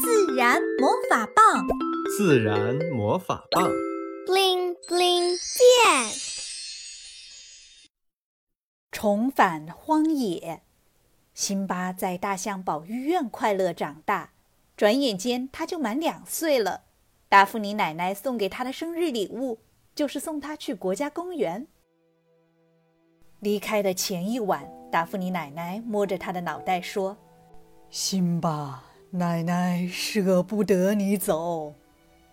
自然魔法棒，自然魔法棒，bling bling 变。重返荒野，辛巴在大象保育院快乐长大，转眼间他就满两岁了。达芙妮奶奶送给他的生日礼物，就是送他去国家公园。离开的前一晚，达芙妮奶奶摸着他的脑袋说：“辛巴，奶奶舍不得你走，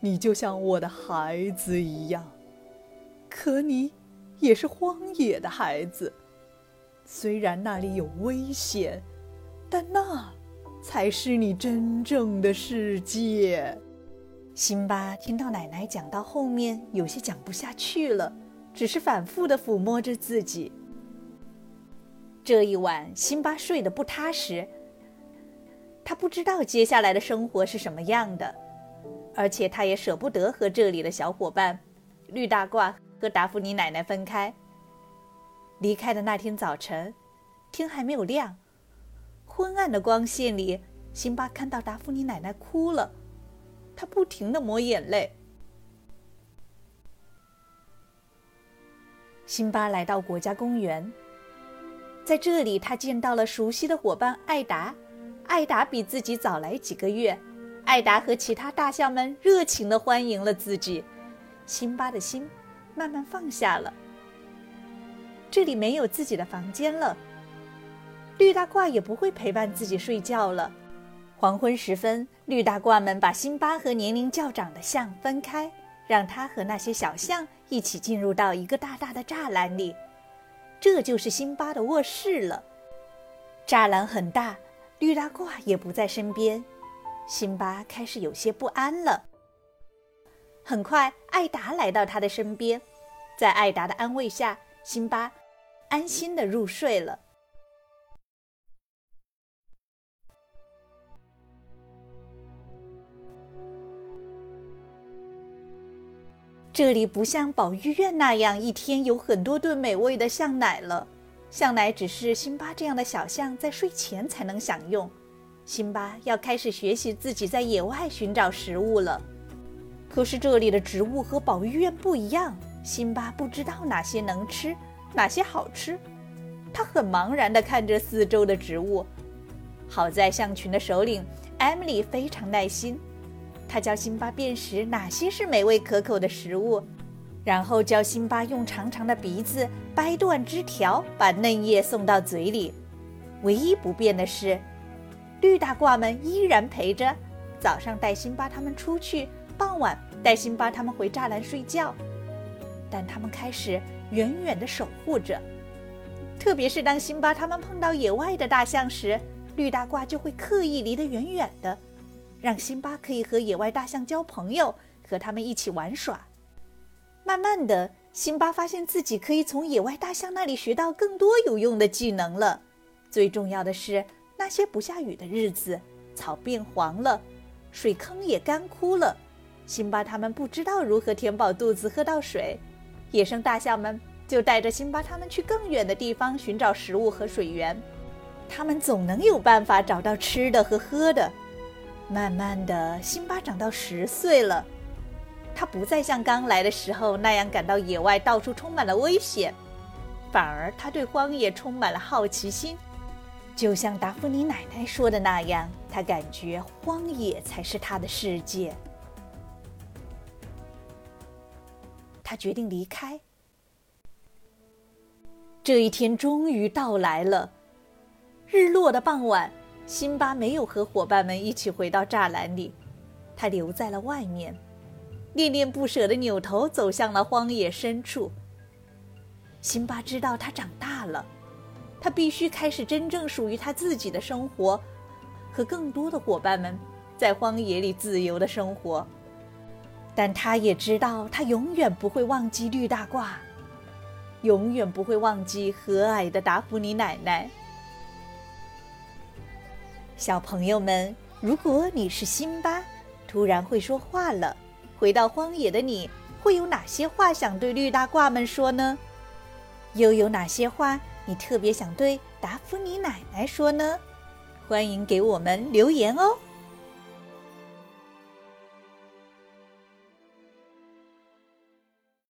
你就像我的孩子一样。可你也是荒野的孩子，虽然那里有危险，但那才是你真正的世界。”辛巴听到奶奶讲到后面，有些讲不下去了，只是反复的抚摸着自己。这一晚，辛巴睡得不踏实。他不知道接下来的生活是什么样的，而且他也舍不得和这里的小伙伴绿大褂和达芙妮奶奶分开。离开的那天早晨，天还没有亮，昏暗的光线里，辛巴看到达芙妮奶奶哭了，他不停的抹眼泪。辛巴来到国家公园。在这里，他见到了熟悉的伙伴艾达。艾达比自己早来几个月。艾达和其他大象们热情地欢迎了自己。辛巴的心慢慢放下了。这里没有自己的房间了。绿大褂也不会陪伴自己睡觉了。黄昏时分，绿大褂们把辛巴和年龄较长的象分开，让他和那些小象一起进入到一个大大的栅栏里。这就是辛巴的卧室了。栅栏很大，绿大褂也不在身边，辛巴开始有些不安了。很快，艾达来到他的身边，在艾达的安慰下，辛巴安心的入睡了。这里不像保育院那样一天有很多顿美味的象奶了，向来只是辛巴这样的小象在睡前才能享用。辛巴要开始学习自己在野外寻找食物了。可是这里的植物和保育院不一样，辛巴不知道哪些能吃，哪些好吃。他很茫然地看着四周的植物。好在象群的首领艾米丽非常耐心。他教辛巴辨识哪些是美味可口的食物，然后教辛巴用长长的鼻子掰断枝条，把嫩叶送到嘴里。唯一不变的是，绿大褂们依然陪着，早上带辛巴他们出去，傍晚带辛巴他们回栅栏睡觉。但他们开始远远地守护着，特别是当辛巴他们碰到野外的大象时，绿大褂就会刻意离得远远的。让辛巴可以和野外大象交朋友，和他们一起玩耍。慢慢的，辛巴发现自己可以从野外大象那里学到更多有用的技能了。最重要的是，那些不下雨的日子，草变黄了，水坑也干枯了。辛巴他们不知道如何填饱肚子，喝到水。野生大象们就带着辛巴他们去更远的地方寻找食物和水源。他们总能有办法找到吃的和喝的。慢慢的，辛巴长到十岁了，他不再像刚来的时候那样感到野外到处充满了危险，反而他对荒野充满了好奇心。就像达芙妮奶奶说的那样，他感觉荒野才是他的世界。他决定离开。这一天终于到来了，日落的傍晚。辛巴没有和伙伴们一起回到栅栏里，他留在了外面，恋恋不舍地扭头走向了荒野深处。辛巴知道他长大了，他必须开始真正属于他自己的生活，和更多的伙伴们在荒野里自由的生活。但他也知道，他永远不会忘记绿大褂，永远不会忘记和蔼的达芙妮奶奶。小朋友们，如果你是辛巴，突然会说话了，回到荒野的你会有哪些话想对绿大褂们说呢？又有哪些话你特别想对达芙妮奶奶说呢？欢迎给我们留言哦！